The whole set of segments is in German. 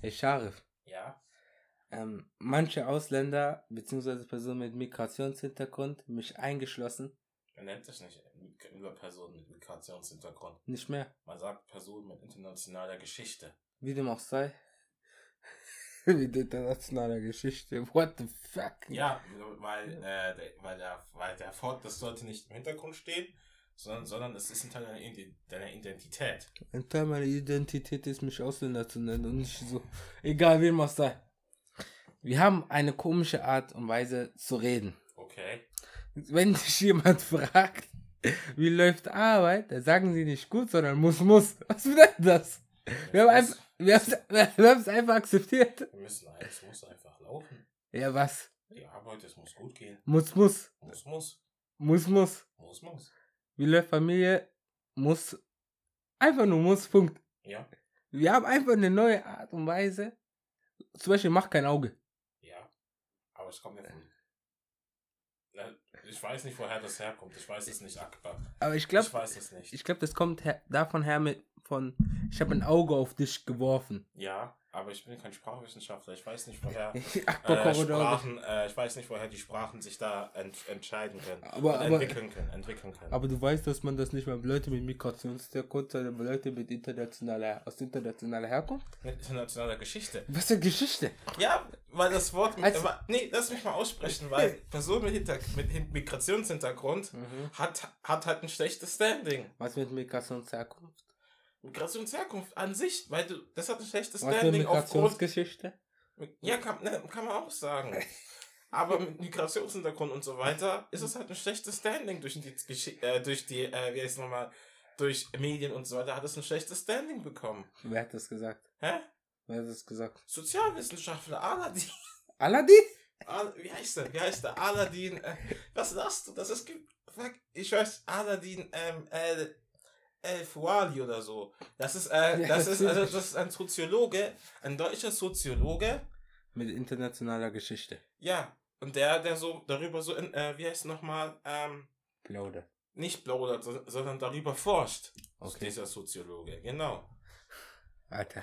Hey Sharif, Ja. ähm, manche Ausländer bzw. Personen mit Migrationshintergrund, mich eingeschlossen, Man nennt das nicht über Personen mit Migrationshintergrund. nicht mehr. Man sagt Personen mit internationaler Geschichte. Wie dem auch sei. Mit internationaler Geschichte. What the fuck? Ja, weil, äh, der, weil, der, weil der Fort, das sollte nicht im Hintergrund stehen, sondern, sondern es ist ein Teil deiner, deiner Identität. Ein Teil meiner Identität ist, mich Ausländer zu nennen und nicht so. Egal, wem auch sei. Wir haben eine komische Art und Weise zu reden. Okay. Wenn dich jemand fragt, wie läuft Arbeit, dann sagen sie nicht gut, sondern muss, muss. Was bedeutet das? Wir haben einfach, wir haben, wir haben es einfach akzeptiert. Wir müssen, es muss einfach laufen. Ja, was? Die Arbeit, es muss gut gehen. Muss, muss. Muss, muss. Muss, muss. Muss, muss. Wie läuft Familie? Muss. Einfach nur muss, Punkt. Ja. Wir haben einfach eine neue Art und Weise. Zum Beispiel, mach kein Auge. Ja. Aber es kommt ja von. Ich weiß nicht, woher das herkommt. Ich weiß es nicht, Akbar. Aber ich Ich glaube, weiß es nicht. ich glaube, das kommt her, davon her mit von, ich habe ein Auge auf dich geworfen. Ja, aber ich bin kein Sprachwissenschaftler. Ich weiß nicht, woher. Äh. Sprachen, äh, ich weiß nicht, woher die Sprachen sich da ent entscheiden können. Aber- aber- entwickeln können. Entwickeln können. Aber du weißt, dass man das nicht mal bei Leute mit Migrationshintergrund, sondern Leute mit internationaler, aus internationaler Herkunft? Mit internationaler Geschichte. Was für Geschichte? Ja, weil das Wort. Also- aber, nee, lass mich mal aussprechen, weil Person mit, Hinter mit Hin- Migrationshintergrund Mhm. hat, hat halt ein schlechtes Standing. Was mit Migrationsherkunft? Migrationsherkunft an sich, weil du, das hat ein schlechtes mit Standing aufgrund. Migrationsgeschichte? Ja, kann, ne, kann man auch sagen. Aber mit Migrationshintergrund und so weiter ist es halt ein schlechtes Standing durch die, äh, durch die, äh, wie heißt es nochmal, durch Medien und so weiter hat es ein schlechtes Standing bekommen. Wer hat das gesagt? Hä? Wer hat das gesagt? Sozialwissenschaftler, Aladdin. Aladdin? Al wie heißt der? Wie heißt der? Aladdin. Äh, was sagst du? Das ist. Fuck, ich weiß, Aladdin, ähm, äh, El Fouali oder so. Das ist, äh, Ja, das ist, also, das ist ein Soziologe, ein deutscher Soziologe. Mit internationaler Geschichte. Ja. Und der, der so darüber so, in, äh, wie heißt nochmal, ähm, Plauder. nicht plaudert, so- sondern darüber forscht. Okay. Dieser Soziologe, genau. Alter.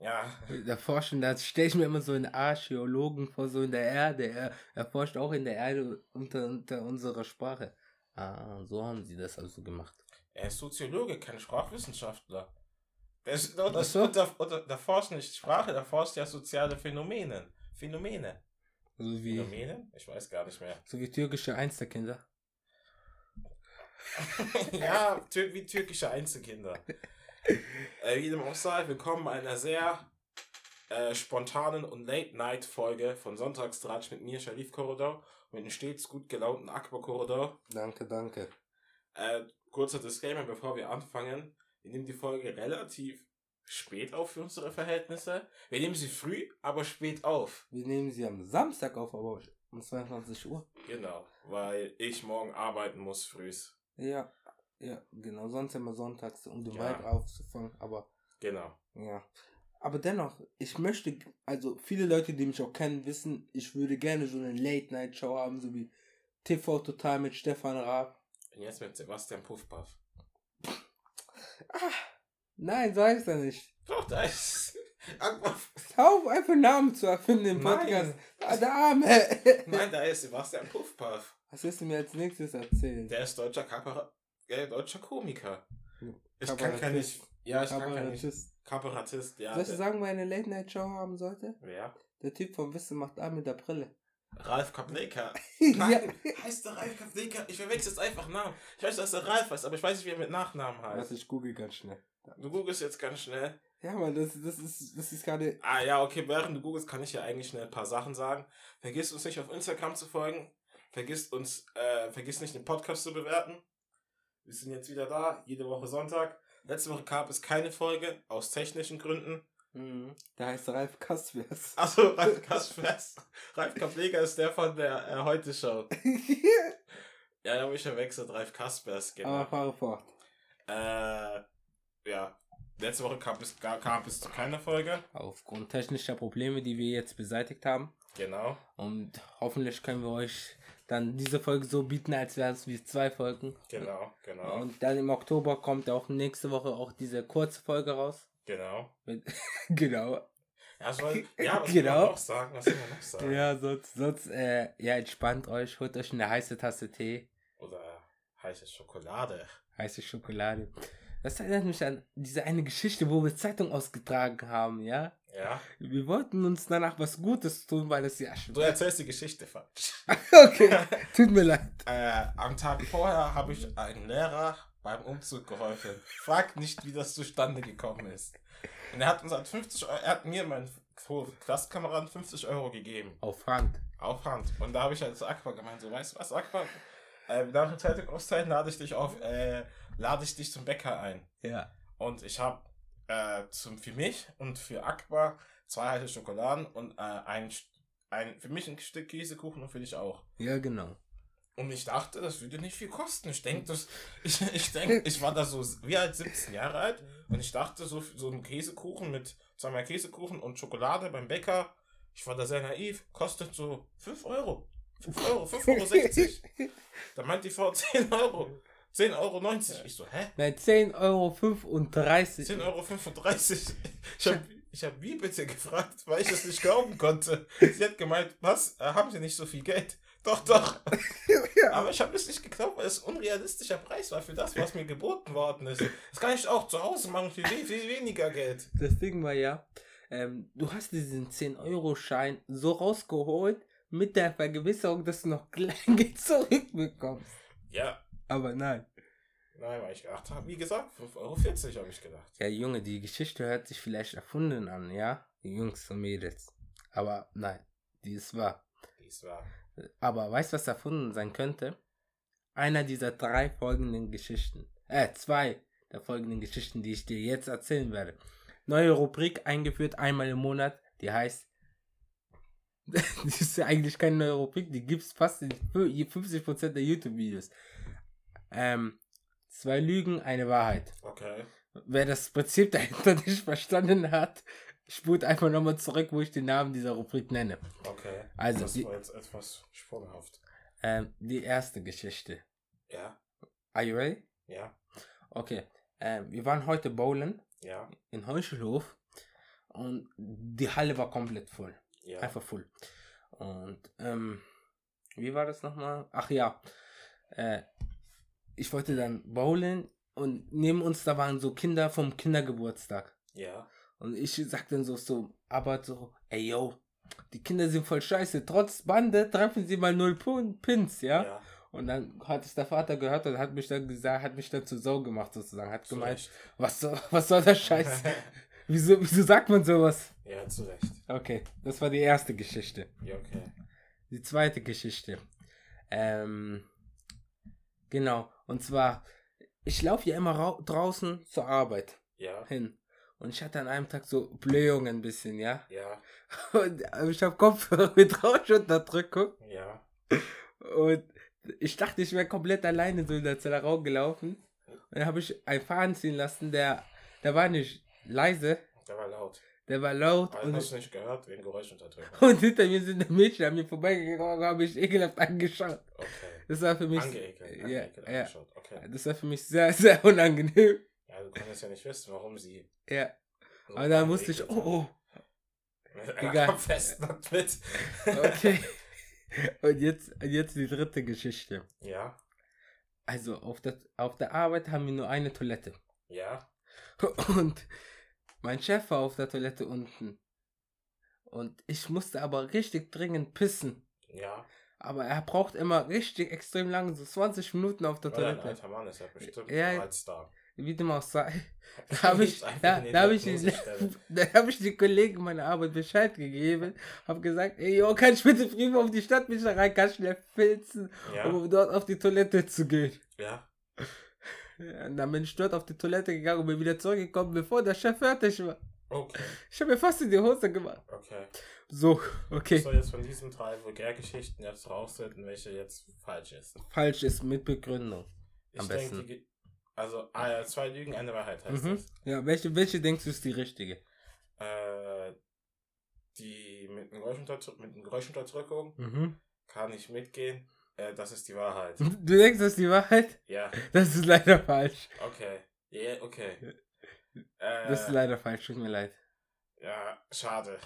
Ja. Da forschen, da stelle ich mir immer so einen Archäologen vor, so in der Erde. Er, er forscht auch in der Erde unter, unter unserer Sprache. Ah, so haben sie das also gemacht. Er ist Soziologe, kein Sprachwissenschaftler. Der, der, so. der, der, der forscht nicht Sprache, der forscht ja soziale Phänomene. Phänomene. So wie, Phänomene? Ich weiß gar nicht mehr. so wie türkische Einzelkinder. ja, tür wie türkische Einzelkinder. äh, wie dem auch sei, willkommen bei einer sehr äh, spontanen und Late-Night-Folge von Sonntagstratsch mit mir, Sharif Korridor, und mit dem stets gut gelaunten Akbar Korridor. Danke, danke. Äh, kurzer Disclaimer, bevor wir anfangen. Wir nehmen die Folge relativ spät auf für unsere Verhältnisse. Wir nehmen sie früh, aber spät auf. Wir nehmen sie am Samstag auf, aber um 22 Uhr. Genau, weil ich morgen arbeiten muss frühs. Ja, ja, genau. Sonst immer sonntags, um den Ja. Vibe aufzufangen. Aber Genau. ja. Aber dennoch, ich möchte, also viele Leute, die mich auch kennen, wissen, ich würde gerne so eine Late-Night-Show haben, so wie TV Total mit Stefan Raab. Und jetzt mit Sebastian Puffpaff. Nein, so heißt er nicht. Doch, da ist. Hör auf, einfach Namen zu erfinden im Nein. Podcast. Ah, der Arme. Nein, da ist Sebastian Puffpaff. Was wirst du mir als nächstes erzählen? Der ist deutscher Kapara äh, deutscher Komiker. Ich kann Kabarettist. kein nicht. Ja, ich kann kein nicht. Kabarettist. Kabarettist, ja. Soll ich dir der- sagen, wer eine Late-Night-Show haben sollte? Wer? Der Typ vom Wissen macht A mit der Brille. Ralf Kapleka. ja. Nein, heißt der Ralf Kapleka? Ich verwechsel jetzt einfach Namen. Ich weiß, dass der Ralf heißt, aber ich weiß nicht, wie er mit Nachnamen heißt. ich google ganz schnell. Du googelst jetzt ganz schnell. Ja, Mann, das, das ist, das ist gerade. Ah ja, okay, während du googelst, kann ich ja eigentlich schnell ein paar Sachen sagen. Vergiss uns nicht auf Instagram zu folgen. Vergiss uns, äh, vergiss nicht den Podcast zu bewerten. Wir sind jetzt wieder da, jede Woche Sonntag. Letzte Woche gab es keine Folge, aus technischen Gründen. Mhm. Der heißt Ralf Kaspers. Achso, Ralf Kaspers. Ralf Kaplega ist der von der äh, Heute-Show. Ja, da habe ich verwechselt, Ralf Kaspers, genau. Aber fahre fort. Äh, ja. Letzte Woche kam es, kam es zu keiner Folge. Aufgrund technischer Probleme, die wir jetzt beseitigt haben. Genau. Und hoffentlich können wir euch dann diese Folge so bieten, als wären es wie zwei Folgen. Genau, genau. Und dann im Oktober kommt auch nächste Woche auch diese kurze Folge raus. Genau. Genau. Ja, soll, ja was Genau. genau. noch sagen? Was soll man noch sagen? Ja, sonst, sonst äh, ja, entspannt euch, holt euch eine heiße Tasse Tee, Oder heiße Schokolade. heiße Schokolade. Das erinnert mich an diese eine Geschichte, wo wir Zeitung ausgetragen haben, ja? Ja. Wir wollten uns danach was Gutes tun, weil es ja schon. Du erzählst die Geschichte falsch. Okay, tut mir leid. Äh, am Tag vorher habe ich einem Lehrer beim Umzug geholfen. Frag nicht, wie das zustande gekommen ist. Und er hat uns halt 50 Euro, er hat mir, meinen Klassenkameraden 50 Euro gegeben. Auf Hand. Auf Hand. Und da habe ich halt zu Aqua gemeint, so, weißt du was, Aqua? Äh, nach der Zeitung auszeichnen lade ich dich auf, äh, lade ich dich zum Bäcker ein. Ja. Und ich habe äh, zum für mich und für Aqua zwei heiße Schokoladen und äh, ein, ein für mich ein Stück Käsekuchen und für dich auch. Ja, genau. Und ich dachte, das würde nicht viel kosten. Ich denke, das, ich, ich denke, ich war da so wie alt 17 Jahre alt und ich dachte, so, so ein Käsekuchen mit zweimal Käsekuchen und Schokolade beim Bäcker, ich war da sehr naiv, kostet so 5 Euro. 5 Euro, 5,60 Euro. Da meint die Frau 10 Euro. 10,90 Euro. Ich so, hä? Nein, 10,35 Euro. 10,35 Euro. Ich habe ich hab wie bitte gefragt, weil ich es nicht glauben konnte. Sie hat gemeint, was? Äh, haben Sie nicht so viel Geld? Doch, doch. Aber ich habe es nicht geglaubt, weil es ein unrealistischer Preis war für das, was mir geboten worden ist. Das kann ich auch zu Hause machen für viel, viel weniger Geld. Das Ding war ja, ähm, du hast diesen 10-Euro-Schein so rausgeholt mit der Vergewisserung, dass du noch Kleingeld zurückbekommst. Ja. Aber nein. Nein, weil ich gedacht habe, wie gesagt, 5,40 Euro habe ich gedacht. Ja, Junge, die Geschichte hört sich vielleicht erfunden an, ja? Die Jungs und Mädels. Aber nein, die ist wahr. Dies war. Aber weißt du, was erfunden sein könnte? Einer dieser drei folgenden Geschichten. Äh, zwei der folgenden Geschichten, die ich dir jetzt erzählen werde. Neue Rubrik eingeführt, einmal im Monat, die heißt. das ist ja eigentlich keine neue Rubrik, die gibt es fast in fü- 50% der YouTube-Videos. Ähm, zwei Lügen, eine Wahrheit. Okay. Wer das Prinzip dahinter nicht verstanden hat, spult einfach nochmal zurück, wo ich den Namen dieser Rubrik nenne. Okay. Also, das die- war jetzt etwas sprunghaft. Ähm, die erste Geschichte. Ja. Are you ready? Ja. Okay. Ähm, wir waren heute bowlen Ja. in Heuchelhof und die Halle war komplett voll. Ja. Einfach voll. Und ähm, wie war das nochmal? Ach ja. Äh, ich wollte dann bowlen und neben uns da waren so Kinder vom Kindergeburtstag. Ja. Und ich sag dann so, so, aber so, ey yo, die Kinder sind voll scheiße. Trotz Bande treffen sie mal null Pins, ja? Ja. Und dann hat es der Vater gehört und hat mich dann gesagt, hat mich dann zur Sau gemacht sozusagen. Hat Zu gemeint, Recht. was soll, was soll der Scheiß? wieso, wieso sagt man sowas? ja, zu Recht. Okay, das war die erste Geschichte. Ja, okay. Die zweite Geschichte. Ähm, genau. Und zwar, ich laufe ja immer rau- draußen zur Arbeit Ja. hin. Und ich hatte an einem Tag so Blähungen ein bisschen, ja. Ja. Und äh, ich habe Kopfhörer mit Rauschunterdrückung. Ja. Und ich dachte, ich wäre komplett alleine so in der Zellerau gelaufen. Und dann habe ich einen Faden ziehen lassen, der, der war nicht leise, Der war laut. der war laut. Aber Und, hast du nicht gehört, wegen Geräuschunterdrückung. und hinter mir sind die Mädchen an mir vorbeigegangen und haben mich ekelhaft angeschaut. Okay. Das war für mich, Angeekelt. ja, Angeekelt ja, angeschaut. Okay. das war für mich sehr, sehr unangenehm. Ja, du konntest ja nicht wissen, warum sie. Ja, so aber dann musste ich, oh, oh, egal. Fest und mit. okay. Und jetzt, jetzt die dritte Geschichte. Ja. Also auf der, auf der Arbeit haben wir nur eine Toilette. Ja. Und mein Chef war auf der Toilette unten. Und ich musste aber richtig dringend pissen. Ja. Aber er braucht immer richtig extrem lange, so 20 Minuten auf der Weil er ein Toilette. alter Mann ist, hat bestimmt Ja. als da. Wie dem auch sei. Da habe ich, da, da habe ich, da hab ich die Kollegen meiner Arbeit Bescheid gegeben. Habe gesagt, ey, yo, kann ich bitte früher auf die Stadtbücherei ganz schnell filzen, Ja. um dort auf die Toilette zu gehen. Ja. Und dann bin ich dort auf die Toilette gegangen und bin wieder zurückgekommen, bevor der Chef fertig war. Okay. Ich habe mir fast in die Hose gemacht. Okay. So, Ich okay. soll jetzt von diesen drei Vulgärgeschichten jetzt rausfinden, welche jetzt falsch ist. Falsch ist mit Begründung. Ich Am denke, besten. die ge- also ah, zwei Lügen, eine Wahrheit heißt Mhm. das. Ja, welche, welche denkst du ist die richtige? Äh, die mit, dem Geräuschunterdrück mit dem Geräuschunterdrückung Mhm. kann ich mitgehen. Äh, das ist die Wahrheit. Du denkst, das ist die Wahrheit? Ja, Das ist leider falsch. okay. Ja, okay. Äh, Das ist leider falsch, tut mir leid. ja, Schade.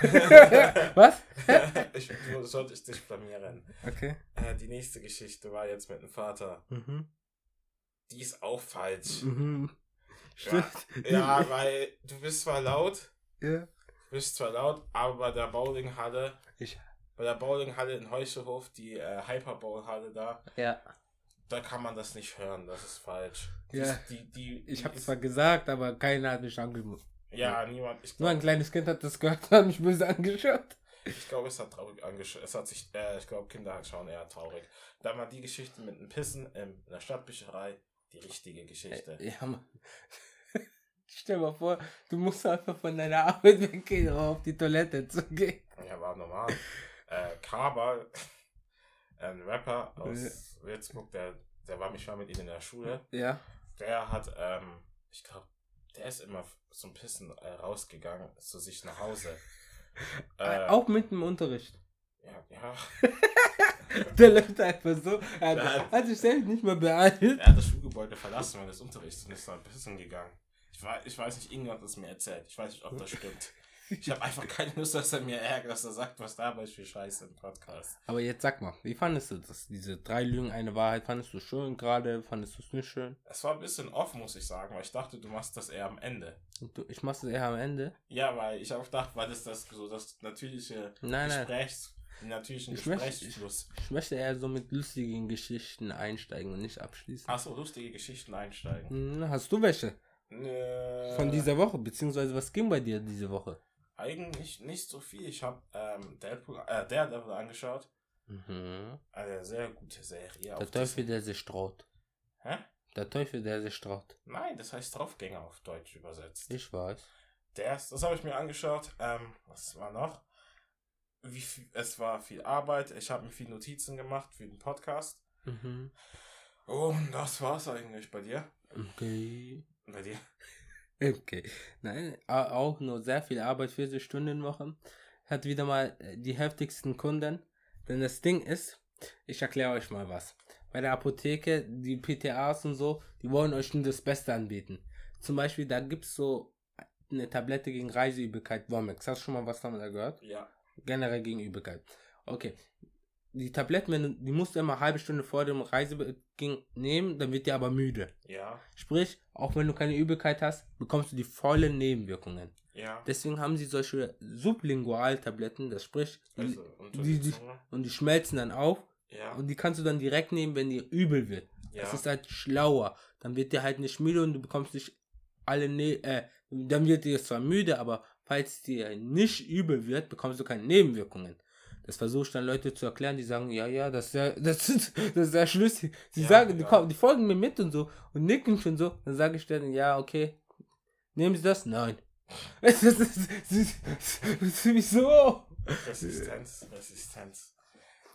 Was? ich du solltest dich blamieren. Okay. Äh, die nächste Geschichte war jetzt mit dem Vater. Mhm. Die ist auch falsch. Mhm. Ja, Stimmt. ja, weil du bist zwar laut, Ja. du bist zwar laut, aber bei der Bowlinghalle, Ich. bei der Bowlinghalle in Heuschehof, die äh, Hyperbowlhalle da, Ja. da kann man das nicht hören, das ist falsch. Die, Ja. die, die, Ich habe zwar gesagt, aber keiner hat mich angeguckt. Ja, niemand. Ich Nur ein glaube, kleines Kind hat das gehört und hat mich böse angeschaut. ich glaub, es hat traurig angeschaut. Es hat sich, äh, ich glaube, Kinder schauen eher traurig. Da war die Geschichte mit dem Pissen in der Stadtbücherei die richtige Geschichte. Ja, Mann. Stell dir mal vor, du musst einfach von deiner Arbeit weggehen, um auf die Toilette zu gehen. Ja, war normal. äh, Kaber, ein Rapper aus Würzburg, der, der war mich mal mit ihm in der Schule. Ja. Der hat, ähm, ich glaube, der ist immer zum Pissen äh, rausgegangen zu sich nach Hause. Äh, Auch mit dem Unterricht. Ja. Der läuft einfach so. Er Ja. hat, hat sich selbst nicht mehr beeilt. Er hat das Schulgebäude verlassen während des Unterrichts und ist dann pissen gegangen. Ich, weiß, ich weiß nicht, irgendjemand hat es mir erzählt. Ich weiß nicht, ob das stimmt. Ich habe einfach keine Lust, dass er mir ärgert, dass er sagt, was da ist für Scheiße im Podcast. Aber jetzt sag mal, wie fandest du das? Diese drei Lügen, eine Wahrheit, fandest du schön gerade? Fandest du es nicht schön? Es war ein bisschen off, muss ich sagen, weil ich dachte, du machst das eher am Ende. Du, ich mach's eher am Ende. Ja, weil ich auch dachte, weil das das so das natürliche Nein, nein. Den natürlichen Ich möchte- Gesprächsfluss. Ich möchte eher so mit lustigen Geschichten einsteigen und nicht abschließen. Achso, lustige Geschichten einsteigen. Hm, Hast du welche Äh, von dieser Woche? Beziehungsweise was ging bei dir diese Woche? Eigentlich nicht so viel. Ich habe ähm, Deadpool, äh, Daredevil angeschaut. Mhm. Eine sehr gute Serie. Der Teufel, der sich traut. Hä? Der Teufel, der sich traut. Nein, das heißt Draufgänger auf Deutsch übersetzt. Ich weiß. Der ist, das habe ich mir angeschaut. Ähm, was war noch? Wie viel, es war viel Arbeit. Ich habe mir viel Notizen gemacht für den Podcast. Mhm. Und das war's eigentlich bei dir. Okay. Bei dir? Okay. Nein, au- auch nur sehr viel Arbeit, 40 Stunden Woche. Hat wieder mal äh, die heftigsten Kunden. Denn das Ding ist, ich erkläre euch mal was. Bei der Apotheke, die PTAs und so, die wollen euch nur das Beste anbieten. Zum Beispiel, da gibt's so eine Tablette gegen Reiseübelkeit, Womex. Hast du schon mal was davon gehört? Ja. Generell gegen Übelkeit. Okay. Die Tabletten, wenn du, die musst du immer eine halbe Stunde vor dem Reisebeginn nehmen, dann wird dir aber müde. Ja. Sprich, auch wenn du keine Übelkeit hast, bekommst du die vollen Nebenwirkungen. Ja. Deswegen haben sie solche Sublingualtabletten, das sprich, Also, die, die und die schmelzen dann auf Ja. und die kannst du dann direkt nehmen, wenn dir übel wird. Ja. Das ist halt schlauer. Dann wird dir halt nicht müde und du bekommst nicht alle, ne äh, dann wird dir zwar müde, aber falls dir nicht übel wird, bekommst du keine Nebenwirkungen. Das versuche ich dann Leute zu erklären, die sagen, ja, ja, das ist ja, das ist, das ist ja schlüssig. Sie Ja, sagen, die, ja. kommen, die folgen mir mit und so und nicken schon so. Dann sage ich dann, ja, okay. Nehmen Sie das? Nein. Das ist, das ist, das ist, das ist wieso? Resistenz, Resistenz.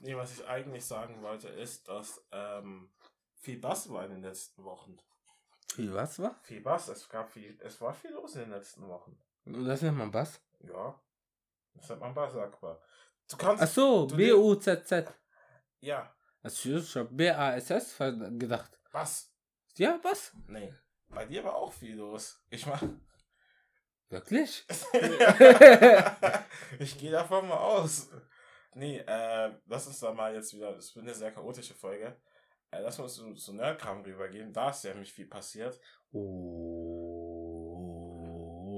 Nee, was ich eigentlich sagen wollte, ist, dass ähm, viel Bass war in den letzten Wochen. Wie, was war? Viel Bass, es gab viel, es war viel los in den letzten Wochen. Das nennt man was? Ja. Das hat man Bass sagbar. Du kannst. Ach so, B-U-Z-Z. Ja. Also ich habe B-A-S-S gedacht. Was? Ja, was? Nee. Bei dir war auch viel los. Ich mach. Wirklich? ich gehe davon mal aus. Nee, äh, lass uns da mal jetzt wieder, das wird eine sehr chaotische Folge. Äh, lass uns zu, zu Nerdkram rübergehen. Da ist ja nämlich viel passiert. Oh,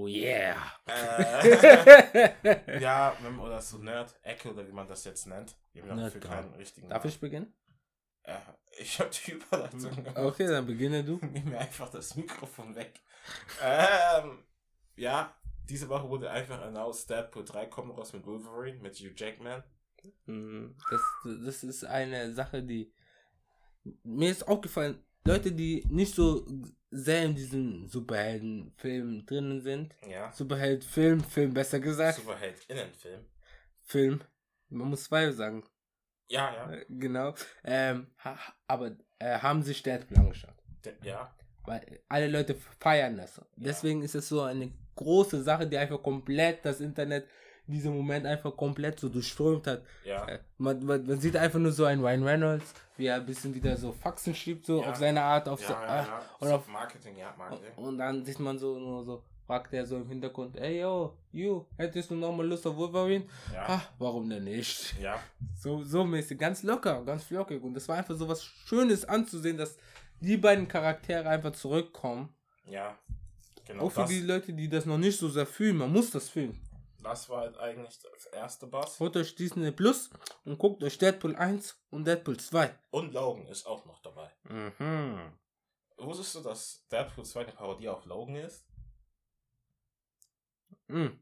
yeah. Äh, ja, wenn- oder so Nerd-Ecke oder wie man das jetzt nennt. Haben dafür keinen richtigen Darf ich beginnen? Äh, ich hab die Überleitung gemacht. Okay, dann beginne du. Nimm mir einfach das Mikrofon weg. ähm, ja, diese Woche wurde einfach announced, Deadpool 3 kommt raus mit Wolverine, mit Hugh Jackman. Mm, Das, das ist eine Sache, die mir ist aufgefallen, Leute, die nicht so sehr in diesen Superheldenfilmen drinnen sind. Ja. Superheld-Film, Film besser gesagt. Superheld-Innenfilm. Film. Man muss zwei sagen. Ja, ja. Äh, Genau. Ähm, ha, aber äh, haben sich Deadpool angeschaut. Ja. Weil alle Leute feiern das. Deswegen ist es so eine große Sache, die einfach komplett das Internet in diesem Moment einfach komplett so durchströmt hat. Ja. Äh, Man, man, man sieht einfach nur so einen Ryan Reynolds, wie er ein bisschen wieder so Faxen schiebt, so Ja. auf seine Art, auf Ja, so, ja, äh, ja. und auf Marketing, ja, Marketing. und dann sieht man so nur so, fragt er so im Hintergrund, ey yo, you, hättest du nochmal Lust auf Wolverine? Ja. Ah, warum denn nicht? Ja. So, so mäßig, ganz locker, ganz flockig. Und das war einfach so was Schönes anzusehen, dass die beiden Charaktere einfach zurückkommen. Ja. Genau. Auch für das, die Leute, die das noch nicht so sehr fühlen. Man muss das fühlen. Das war halt eigentlich das erste Boss. Holt euch Disney Plus und guckt euch Deadpool 1 und Deadpool 2. Und Logan ist auch noch dabei. Mhm. Wusstest du, dass Deadpool 2 eine Parodie auf Logan ist? Mhm.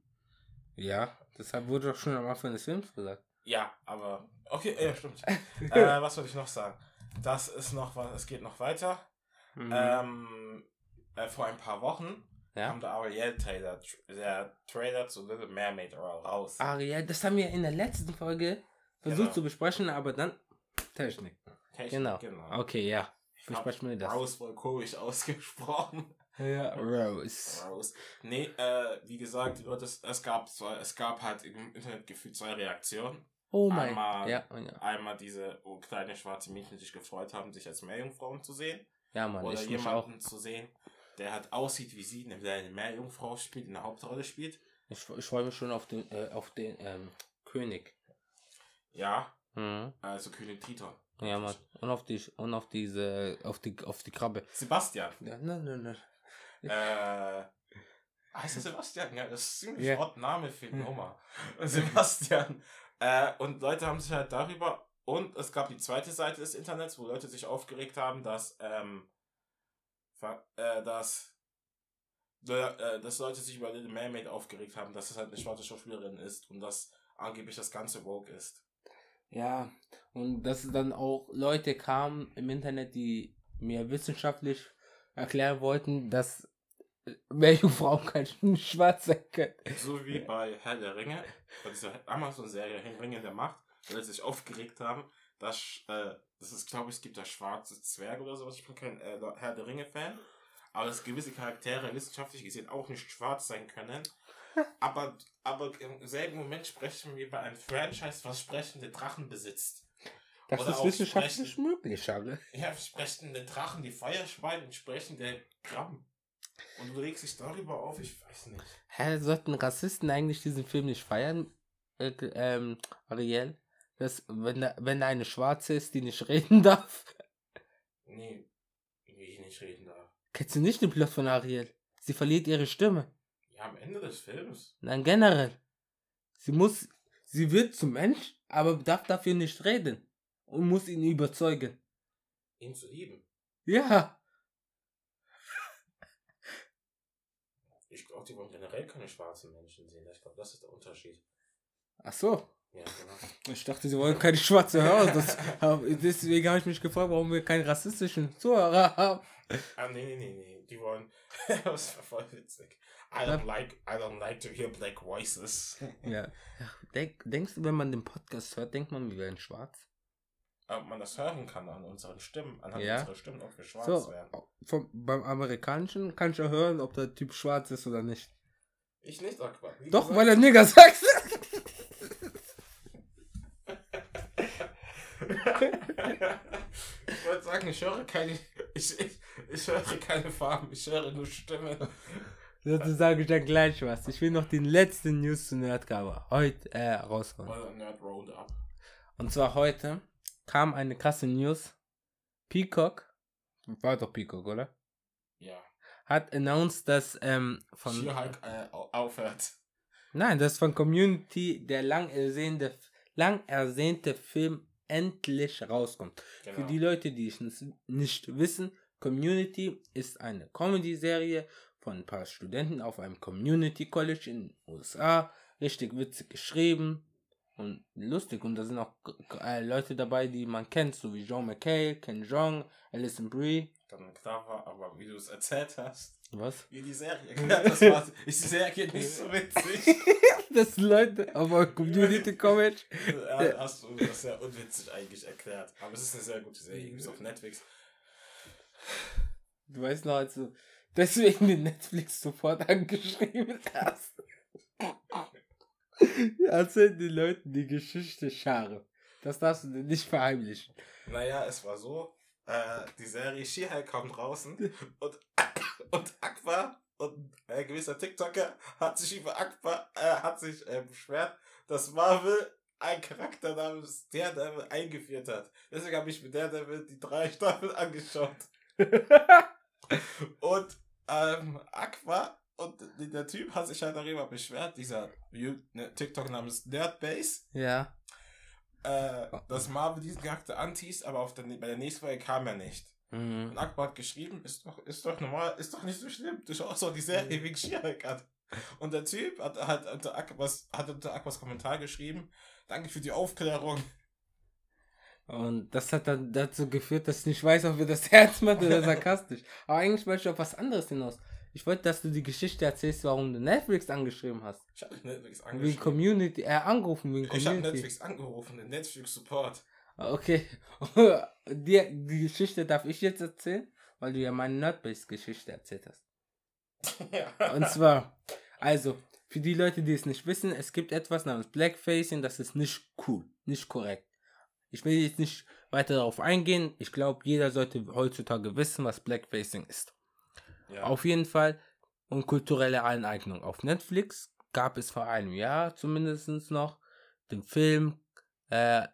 Ja, deshalb wurde doch schon am Anfang des Films gesagt. Ja, aber. Okay, ja, stimmt. äh, was wollte ich noch sagen? Das ist noch was, es geht noch weiter. Mhm. Ähm, äh, vor ein paar Wochen ja. kam der Ariel-Trailer, der Trailer zu Little Mermaid ra- raus. Ariel, das haben wir in der letzten Folge versucht Genau. zu besprechen, aber dann Technik. Technik, Genau. genau. Okay, ja. Ich Besprechen wir das. Rose wohl komisch ausgesprochen. Ja, Rose. Rose. Nee, äh, wie gesagt, die es, es gab zwei, es gab halt im Internet gefühlt zwei Reaktionen. Oh mein. Einmal- Ja, oh ja. Einmal diese, wo kleine schwarze Mädchen sich gefreut haben, sich als Meerjungfrauen zu sehen. Ja, Mann, oder ich mich auch. jemanden zu sehen, der halt aussieht wie sie, der eine Meerjungfrau spielt, in der Hauptrolle spielt. Ich, ich freue mich schon auf den, äh, auf den ähm, König. Ja, Mhm. also König Triton. Ja, Mann. Und auf die, und auf diese, auf die, auf die Krabbe. Sebastian. Ja, nein, nein, nein. Äh, heißt er Sebastian? Ja, das ist ein ziemlich yeah. Name für den Nummer. Sebastian. Äh, und Leute haben sich halt darüber. Und es gab die zweite Seite des Internets, wo Leute sich aufgeregt haben, dass, ähm, äh, dass, äh, dass Leute sich über Little Mermaid aufgeregt haben, dass es halt eine schwarze Schauspielerin ist und dass angeblich das ganze Vogue ist. Ja, und dass dann auch Leute kamen im Internet, die mir wissenschaftlich erklären wollten, dass äh, Meerjungfrauen kein Schwarz sein können. So wie bei Herr der Ringe, bei dieser Amazon-Serie Herr Ringe der Macht, weil sie sich aufgeregt haben, dass, äh, das ist, glaube ich, es gibt da schwarze Zwerge oder sowas. Ich bin kein äh, Herr der Ringe-Fan, aber dass gewisse Charaktere wissenschaftlich gesehen auch nicht schwarz sein können. Aber, aber im selben Moment sprechen wir bei einem Franchise, was sprechende Drachen besitzt. Das Oder ist wissenschaftlich sprechen. möglich, Schade. Ja, sprechende Drachen, die Feuer speien und sprechende Krabben. Und du legst dich darüber auf, ich weiß nicht. Hä, sollten Rassisten eigentlich diesen Film nicht feiern, äh, ähm, Ariel? Dass, wenn da, wenn da eine Schwarze ist, die nicht reden darf. Nee, wie ich nicht reden darf. Kennst du nicht den Plot von Ariel? Sie verliert ihre Stimme. Ja, am Ende des Films. Nein, generell. Sie muss, sie wird zum Mensch, aber darf dafür nicht reden. Und muss ihn überzeugen. ihn zu lieben. Ja. Ich glaube, die wollen generell keine schwarzen Menschen sehen. Ich glaube, das ist der Unterschied. Ach so. Ja, genau. Ich dachte, sie wollen keine schwarze Hörer. Das, deswegen habe ich mich gefragt, warum wir keinen rassistischen Zuhörer haben. ah, nee, nee, nee, nee. Die wollen. das war voll witzig. I don't like, I don't like to hear black voices. Ja. Denk, denkst du, wenn man den Podcast hört, denkt man, wir wären schwarz? Ob man das hören kann an unseren Stimmen, anhand Ja. unserer Stimmen, ob wir schwarz So, wären. vom, beim amerikanischen kannst du ja hören, ob der Typ schwarz ist oder nicht. Ich nicht. Wie Doch, gesagt- weil er Nigger sagt. ich wollte sagen, ich höre keine. Ich, ich, ich höre keine Farben, ich höre nur Stimmen. Dazu sage ich dann gleich was. Ich will noch die letzte News zu Nerdcover heute äh, raushauen. Und zwar heute kam eine krasse News. Peacock, war doch Peacock, oder? Ja. Hat announced, dass ähm, von. She-Hulk äh, au- aufhört. Nein, dass von Community der lang ersehnte, lang ersehnte Film endlich rauskommt. Genau. Für die Leute, die es nicht wissen, Community ist eine Comedy-Serie von ein paar Studenten auf einem Community College in den USA. Richtig witzig geschrieben und lustig. Und da sind auch äh, Leute dabei, die man kennt, so wie John McKay, Ken Jeong, Alison Brie. Dann klar war, aber wie du es erzählt hast, Was? wie die Serie erklärt, das war, ist die Serie nicht so witzig. Das Leute einem Community College. ja, hast du das sehr unwitzig eigentlich erklärt. Aber es ist eine sehr gute Serie, gibt es auf Netflix. Du weißt noch, als du deswegen den Netflix sofort angeschrieben hast. Erzähl den Leuten die Geschichte Schare. Das darfst du dir nicht verheimlichen. Naja, es war so, äh, die Serie She-Hulk kommt draußen und, und Aqua Und ein gewisser TikToker hat sich über Akbar, äh, hat sich äh, beschwert, dass Marvel ein Charakter namens Daredevil eingeführt hat. Deswegen habe ich mir Daredevil die drei Staffeln angeschaut. und ähm, Aqua und der Typ hat sich halt darüber beschwert, dieser ne, TikTok namens Nerdbase. Ja. Äh, dass Marvel diesen Charakter antießt, aber auf der, bei der nächsten Folge kam er nicht. Mhm. Und Akbar hat geschrieben, ist doch, ist doch normal, ist doch nicht so schlimm. Du schaust doch die Serie wegen Schierek an. Und der Typ hat, hat, unter Aquas, hat unter Aquas Kommentar geschrieben, danke für die Aufklärung. Und das hat dann dazu geführt, dass ich nicht weiß, ob wir das Herz macht oder sarkastisch. Aber eigentlich möchte ich auf was anderes hinaus. Ich wollte, dass du die Geschichte erzählst, warum du Netflix angeschrieben hast. Ich habe Netflix angeschrieben. Wegen Community, äh, angerufen wegen Community. Ich habe Netflix angerufen, den Netflix Support. Okay. die, die Geschichte darf ich jetzt erzählen, weil du ja meine Nerdbase-Geschichte erzählt hast. ja. Und zwar, also, für die Leute, die es nicht wissen, es gibt etwas namens Blackfacing, das ist nicht cool, nicht korrekt. Ich will jetzt nicht weiter darauf eingehen. Ich glaube, jeder sollte heutzutage wissen, was Blackfacing ist. Ja. Auf jeden Fall und kulturelle Aneignung. Auf Netflix gab es vor einem Jahr zumindest noch den Film äh,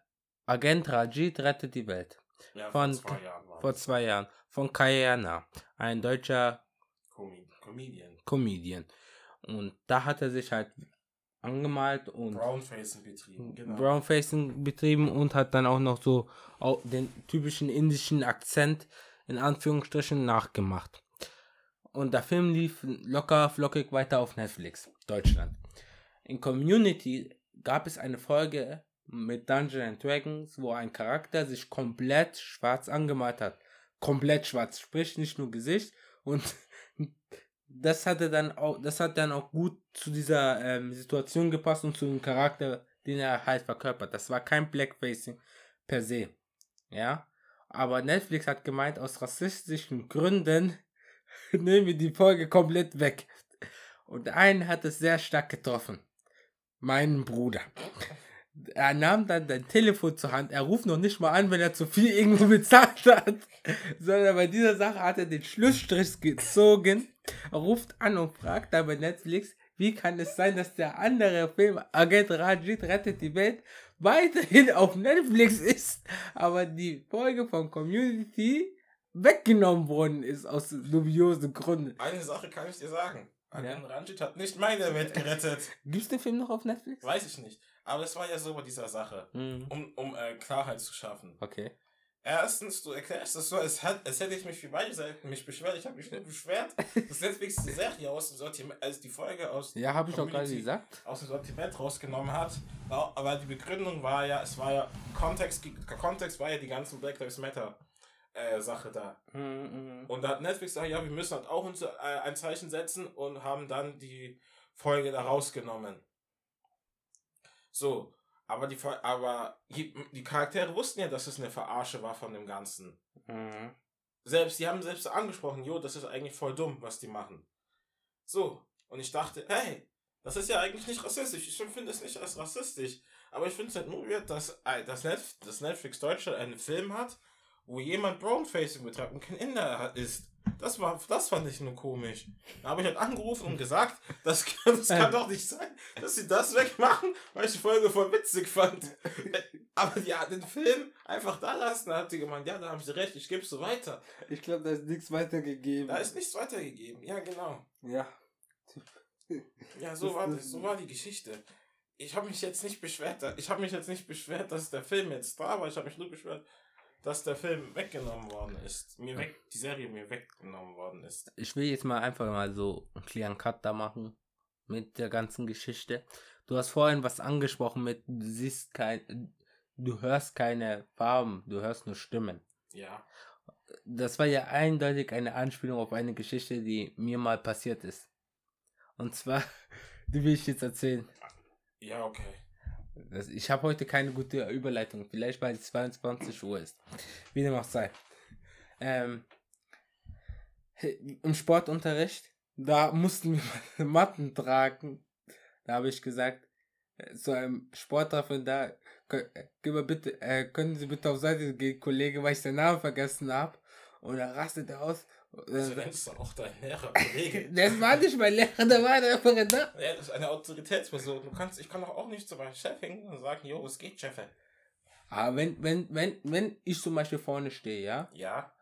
Agent Rajit rettet die Welt. Ja, von, vor zwei Jahren. Vor zwei Jahren. Von Kayana, ein deutscher Com Comedian. Comedian. Und da hat er sich halt angemalt und Brownfacing betrieben, genau. Brownfacing betrieben und hat dann auch noch so auch den typischen indischen Akzent in Anführungsstrichen nachgemacht. Und der Film lief locker flockig weiter auf Netflix, Deutschland. In Community gab es eine Folge mit Dungeons Dragons, wo ein Charakter sich komplett schwarz angemalt hat. Komplett schwarz, sprich nicht nur Gesicht. Und das hatte dann auch, das hat dann auch gut zu dieser ähm, Situation gepasst und zu dem Charakter, den er halt verkörpert. Das war kein Blackfacing per se. Ja. Aber Netflix hat gemeint, aus rassistischen Gründen nehmen wir die Folge komplett weg. Und einen hat es sehr stark getroffen. Meinen Bruder. Er nahm dann dein Telefon zur Hand. Er ruft noch nicht mal an, wenn er zu viel irgendwo bezahlt hat. Sondern bei dieser Sache hat er den Schlussstrich gezogen. Er ruft an und fragt dann bei Netflix, wie kann es sein, dass der andere Film Agent Rajit rettet die Welt weiterhin auf Netflix ist, aber die Folge von Community weggenommen worden ist aus dubiosen Gründen. Eine Sache kann ich dir sagen. Agan ja. Ranjit hat nicht meine Welt gerettet. Gibt es den Film noch auf Netflix? Weiß ich nicht. Aber es war ja so bei dieser Sache, mhm. um, um äh, Klarheit zu schaffen. Okay. Erstens, du erklärst das so, als, hat, als hätte ich mich für beide Seiten mich beschwert. Ich habe mich nur beschwert, dass Netflix die Serie aus dem Sortiment, also die Folge aus Ja, habe ich auch gerade gesagt. Aus dem Sortiment rausgenommen hat. Aber die Begründung war ja, es war ja, Kontext, Kontext war ja die ganzen Black Lives Matter äh, Sache da. Mhm, und da hat Netflix gesagt, ja, wir müssen halt auch äh, ein Zeichen setzen und haben dann die Folge da rausgenommen. So, aber die, aber die, die Charaktere wussten ja, dass es eine Verarsche war von dem Ganzen. Mhm. Selbst, die haben selbst angesprochen, jo, das ist eigentlich voll dumm, was die machen. So, und ich dachte, hey, das ist ja eigentlich nicht rassistisch. Ich finde es nicht als rassistisch. Aber ich finde es halt nur weird, dass, äh, dass Netflix Deutschland einen Film hat, wo jemand Brownfacing betreibt und kein Inder ist. Das war, das fand ich nur komisch. Da habe ich halt angerufen und gesagt, das, kann, das kann doch nicht sein, dass sie das wegmachen, weil ich die Folge voll witzig fand. Aber ja, den Film einfach da lassen, da hat sie gemeint, ja, da haben sie recht, ich gebe es so weiter. Ich glaube, da ist nichts weitergegeben. Da ist nichts weitergegeben, ja, genau. Ja. Ja, so war das, so war die Geschichte. Ich habe mich jetzt nicht beschwert, ich habe mich jetzt nicht beschwert, dass der Film jetzt da war, ich habe mich nur beschwert, dass der Film weggenommen worden ist. Mir weg, die Serie mir weggenommen worden ist. Ich will jetzt mal einfach mal so einen kleinen Cut da machen mit der ganzen Geschichte. Du hast vorhin was angesprochen mit, du siehst kein, du hörst keine Farben, du hörst nur Stimmen. Ja. Das war ja eindeutig eine Anspielung auf eine Geschichte, die mir mal passiert ist. Und zwar, die will ich jetzt erzählen. Ja, okay. Ich habe heute keine gute Überleitung. Vielleicht weil es 22 Uhr ist. Wie dem auch sei. Ähm, Im Sportunterricht, da mussten wir Matten tragen. Da habe ich gesagt, äh, zu einem Sporttreffen da, können, bitte, äh, können Sie bitte auf Seite gehen, Kollege, weil ich den Namen vergessen habe. Und da rastet er aus. Also nennst du auch deinen Lehrer Kollege. Das war nicht mein Lehrer, der war der Referendar. Ja, das ist eine Autoritätsperson. Du kannst, ich kann doch auch nicht zu meinem Chef hingehen und sagen, jo, es geht, Chef. Aber wenn, wenn, wenn, wenn ich zum Beispiel vorne stehe, ja, Ja,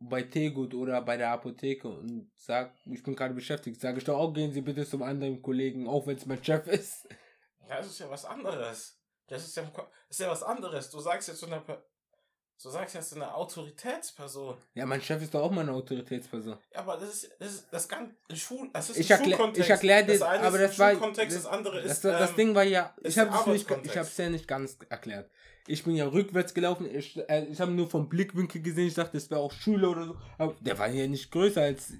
bei Tegut oder bei der Apotheke und sag, ich bin gerade beschäftigt, sage ich doch auch, gehen Sie bitte zum anderen Kollegen, auch wenn es mein Chef ist. ja, das ist ja was anderes. Das ist ja, das ist ja was anderes. Du sagst jetzt zu einer, Du sagst jetzt zu einer Autoritätsperson. Ja, mein Chef ist doch auch mal eine Autoritätsperson. Ja, aber das ist, das ist, das in Schul, das ist Ich ein erklär- Schulkontext. ich erklär dir- das eine aber ist das war- Schulkontext, das- das, andere Das, ist, das ähm, Ding war ja, ist ich habe es nicht, ich habe es ja nicht ganz erklärt. Ich bin ja rückwärts gelaufen, ich, äh, ich habe nur vom Blickwinkel gesehen, ich dachte, das wäre auch Schüler oder so. Aber der war ja nicht größer als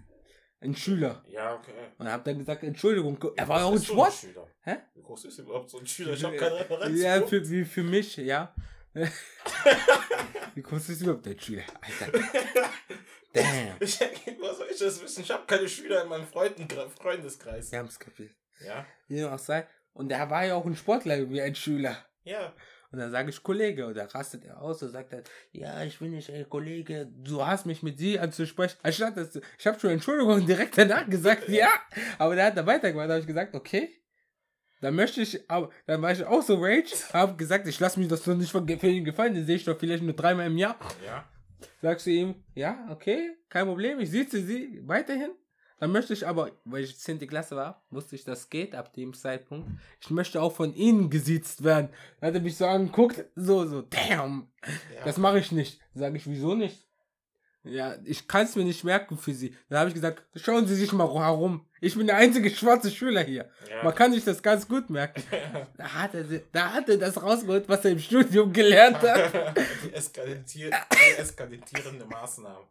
ein Schüler. Ja, okay. Und habe dann gesagt, Entschuldigung, er war ja auch ein ist so Sport. Hä? Wie groß ist überhaupt so ein Schüler? Ich habe keine Referenz. Ja, für, wie für mich, ja. Wie groß ist überhaupt dein Schüler? Alter. Damn. Ich, was soll ich das wissen? Ich habe keine Schüler in meinem Freunden, Freundeskreis. Wir haben es kapiert. Ja? Wie auch sei. Und er war ja auch ein Sportler wie ein Schüler. Ja. Und dann sage ich Kollege. Und dann rastet er aus und sagt dann, ja, ich bin nicht ein Kollege, du hast mich mit sie anzusprechen. Anstatt dass du, ich habe schon Entschuldigung direkt danach gesagt, ja. Aber der hat da weitergemacht. Da habe ich gesagt, okay. Dann möchte ich, aber dann war ich auch so rage, habe gesagt, ich lasse mich das doch nicht von für ihn gefallen, den sehe ich doch vielleicht nur dreimal im Jahr. Ja. Sagst du ihm, ja, okay, kein Problem, ich sitze sie weiterhin. Dann möchte ich aber, weil ich 10. Klasse war, wusste ich, das geht ab dem Zeitpunkt. Ich möchte auch von ihnen gesiezt werden. Dann hat er mich so angeguckt, so, so, damn, ja. das mache ich nicht. Sag ich, wieso nicht? Ja, ich kann es mir nicht merken für sie. Dann habe ich gesagt, schauen Sie sich mal herum. Ich bin der einzige schwarze Schüler hier. Ja. Man kann sich das ganz gut merken. Da hat er, da hat er das rausgeholt, was er im Studium gelernt hat. die eskalentier die eskalierende Maßnahmen.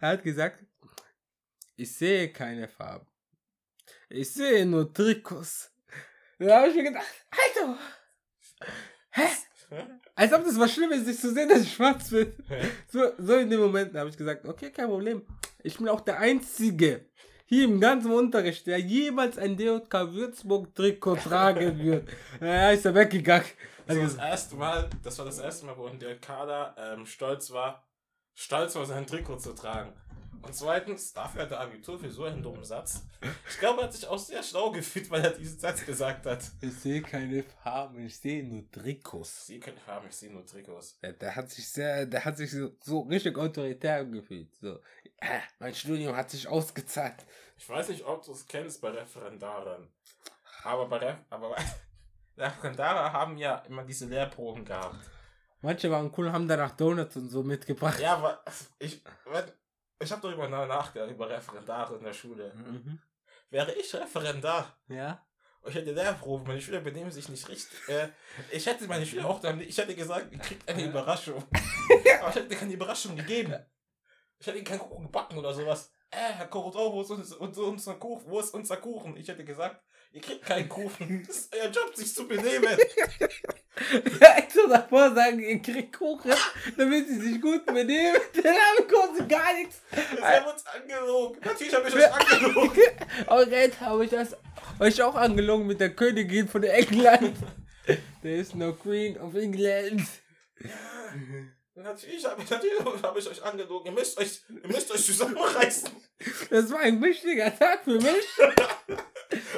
Er hat gesagt, ich sehe keine Farben. Ich sehe nur Trikots. Da habe ich mir gedacht, Alter, hä? Als ob das was Schlimmes ist, zu sehen, dass ich schwarz bin. So, so in dem Moment habe ich gesagt, okay, kein Problem. Ich bin auch der Einzige hier im ganzen Unterricht, der jemals ein DJK Würzburg Trikot tragen wird. Ja, ist er weggegangen. Das Also, war das erste Mal, das war das erste Mal, wo der Kader ähm, stolz war, stolz war, sein Trikot zu tragen. Und zweitens, dafür hat er Abitur für so einen dummen Satz. Ich glaube, er hat sich auch sehr schlau gefühlt, weil er diesen Satz gesagt hat. ich sehe keine Farben, ich sehe nur Trikots. Sie können haben, ich sehe nur Trikots. Der, der hat sich sehr, der hat sich so, so richtig autoritär gefühlt. So, äh, mein Studium hat sich ausgezahlt. Ich weiß nicht, ob du es kennst bei Referendaren. Aber bei Ref aber Referendare haben ja immer diese Lehrproben gehabt. Manche waren cool, haben danach Donuts und so mitgebracht. Ja, aber ich, ich habe darüber nachgedacht, über Referendare in der Schule. Mhm. Wäre ich Referendar Ja. und ich hätte Lehrproben, meine Schüler benehmen sich nicht richtig. Äh, ich hätte meine Schüler auch dann, ich hätte gesagt, ihr kriegt eine Überraschung. Aber ich hätte keine Überraschung gegeben. Ich hätte ihnen keinen Kuchen gebacken oder sowas. Äh, Herr Korodor, wo ist, uns, unser Kuchen? Wo ist unser Kuchen? Ich hätte gesagt, ihr kriegt keinen Kuchen. Das ist euer Job, sich zu benehmen. so davor sagen, ihr kriegt Kuchen, damit sie sich gut benehmen. Dann haben kurz gar nichts. Wir haben uns angelogen. Natürlich habe ich euch angelogen. Eure Eltern habe ich das euch auch angelogen mit der Königin von England. There is no Queen of England. Natürlich habe ich, natürlich habe ich euch angelogen. Ihr müsst euch, ihr müsst euch zusammenreißen. Das war ein wichtiger Tag für mich.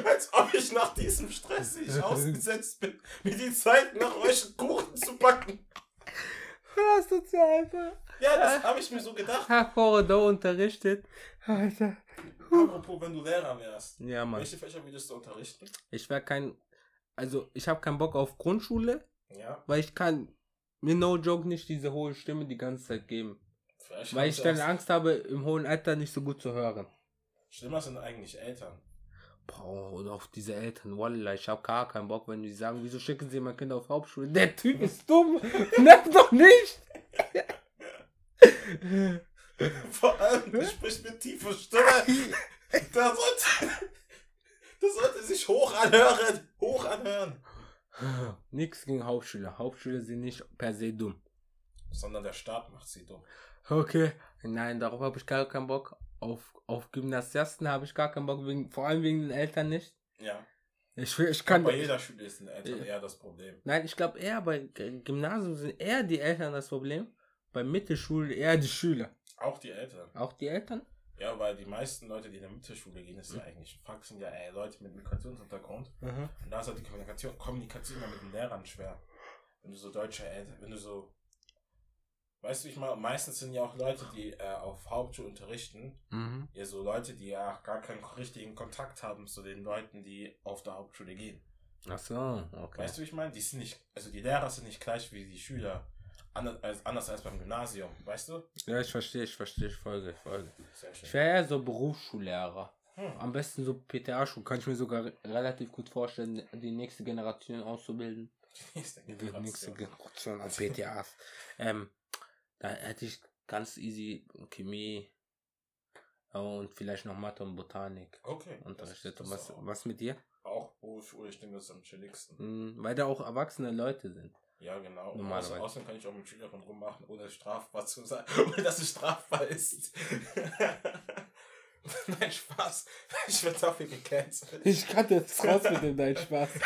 Als ob ich nach diesem Stress nicht ausgesetzt bin, mir die Zeit nach euch einen Kuchen zu backen. Hast du zu einfach. Ja, das habe ich mir so gedacht. Herr Corridor unterrichtet. Alter. Apropos, wenn du Lehrer wärst. Ja, Mann. Welche Fächer würdest du unterrichten? Ich wäre kein. Also, ich habe keinen Bock auf Grundschule, Ja. weil ich kann mir no joke nicht diese hohe Stimme die ganze Zeit geben. Vielleicht Weil ich dann Angst habe, im hohen Alter nicht so gut zu hören. Schlimmer sind eigentlich Eltern. Boah, und auf diese Eltern, Wallah, ich hab gar keinen Bock, wenn die sagen, wieso schicken sie mein Kind auf Hauptschule? Der Typ ist dumm, nerv doch nicht! Vor allem, der spricht mit tiefer Stimme. Der sollte, der sollte sich hoch anhören. Hoch anhören. Nix gegen Hauptschüler. Hauptschüler sind nicht per se dumm. Sondern der Staat macht sie dumm. Okay. Nein, darauf habe ich gar keinen Bock. Auf, auf Gymnasiasten habe ich gar keinen Bock, wegen, vor allem wegen den Eltern nicht. Ja. Ich, ich kann. Bei jeder Schule ist den Eltern Ja. eher das Problem. Nein, ich glaube eher bei Gymnasium sind eher die Eltern das Problem. Bei Mittelschulen eher die Schüler. Auch die Eltern. Auch die Eltern? Ja, weil die meisten Leute, die in der Mittelschule gehen, ist ja eigentlich Fakt, sind ja ey, Leute mit Migrationshintergrund. Mhm. Und da ist halt die Kommunikation, Kommunikation immer mit den Lehrern schwer. Wenn du so deutsche Eltern, wenn du so, weißt du, ich mal, meistens sind ja auch Leute, die äh, auf Hauptschule unterrichten, Mhm. ja so Leute, die ja gar keinen richtigen Kontakt haben zu den Leuten, die auf der Hauptschule gehen. Ach so, okay. Weißt du, wie ich meine? Die sind nicht, also die Lehrer sind nicht gleich wie die Schüler. Anders als, anders als beim Gymnasium, weißt du? Ja, ich verstehe, ich verstehe, ich folge, ich folge. Ich wäre eher so Berufsschullehrer. Hm. Am besten so PTA-Schule. Kann ich mir sogar re- relativ gut vorstellen, die nächste Generation auszubilden. Nächste Die nächste Generation. Generation an PTAs. ähm, da hätte ich ganz easy Chemie äh, und vielleicht noch Mathe und Botanik Okay. unterrichtet. Das, das was, was mit dir? auch Berufsschule, ich denke, das ist am chilligsten. Hm, weil da auch erwachsene Leute sind. Ja, genau. Normalerweise. Außer, außerdem kann ich auch mit Schülern rummachen, ohne strafbar zu sein, ohne dass es strafbar ist. Nein, Spaß. Ich werde dafür gecancelt. Ich kannte jetzt raus mit dem deinen Spaß.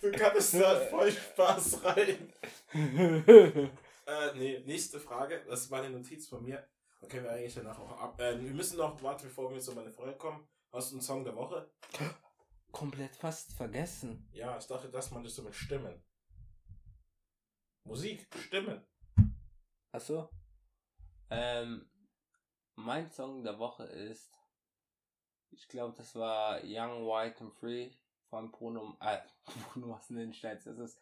Du kannst da voll Spaß rein. Äh, nee, nächste Frage. Das war eine Notiz von mir. Da können wir eigentlich danach auch ab. Äh, wir müssen noch, warte, bevor wir zu meiner Frage kommen. Hast du einen Song der Woche? Komplett fast vergessen. Ja, ich dachte, das meintest du mit Stimmen. Musik, Stimmen. Achso. Ähm, mein Song der Woche ist, ich glaube, das war Young, White and Free von Bruno, äh, Bruno ne, nicht Steins, das ist,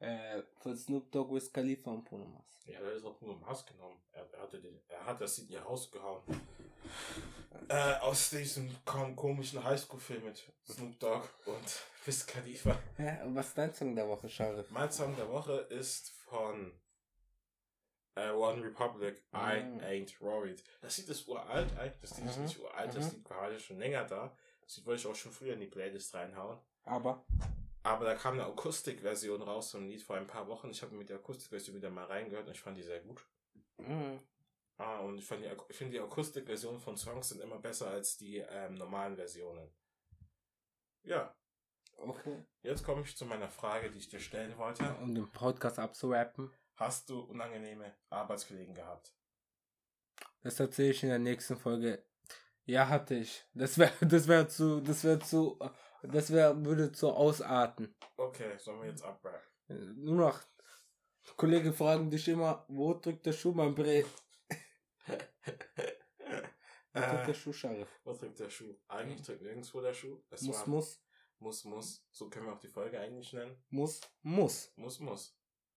äh, von Snoop Dogg, Wiz Khalifa und Bruno Mars. Ja, er ist auch im Haus genommen. Er, er, hatte den, er hat das hier rausgehauen. Äh, aus diesem kom komischen Highschool-Film mit Snoop Dogg und Wiz Khalifa. Ja, und was ist dein Song der Woche, Scharif? Mein Song der Woche ist von äh, One Republic, I Mhm. Ain't Worried. Das Lied ist uralt, eigentlich. Das Lied ist Mhm. nicht uralt, das Mhm. Lied war halt schon länger da. Das Lied wollte ich auch schon früher in die Playlist reinhauen. Aber, Aber da kam eine Akustikversion raus vom Lied vor ein paar Wochen. Ich habe mir die Akustikversion wieder mal reingehört und ich fand die sehr gut. mhm. Ah, und ich, fand die, Ak- ich finde die Akustikversionen von Songs sind immer besser als die ähm, normalen Versionen. Ja, okay. jetzt komme ich zu meiner Frage, die ich dir stellen wollte. Um den Podcast abzurappen, Hast du unangenehme Arbeitskollegen gehabt? das erzähle ich in der nächsten Folge. Ja, hatte ich. Das wäre, das wäre zu, das wäre zu, das wäre, würde zu ausarten. Okay, sollen wir jetzt abrappen? Nur noch, Kollegen fragen dich immer, wo drückt der Schuh, mein Bre? Wo drückt der äh, Schuh, Scharif? wo drückt der Schuh? Eigentlich drückt nirgendwo der Schuh. Es Muss, muss, muss, muss. So können wir auch die Folge eigentlich nennen. muss, muss. Muss, muss.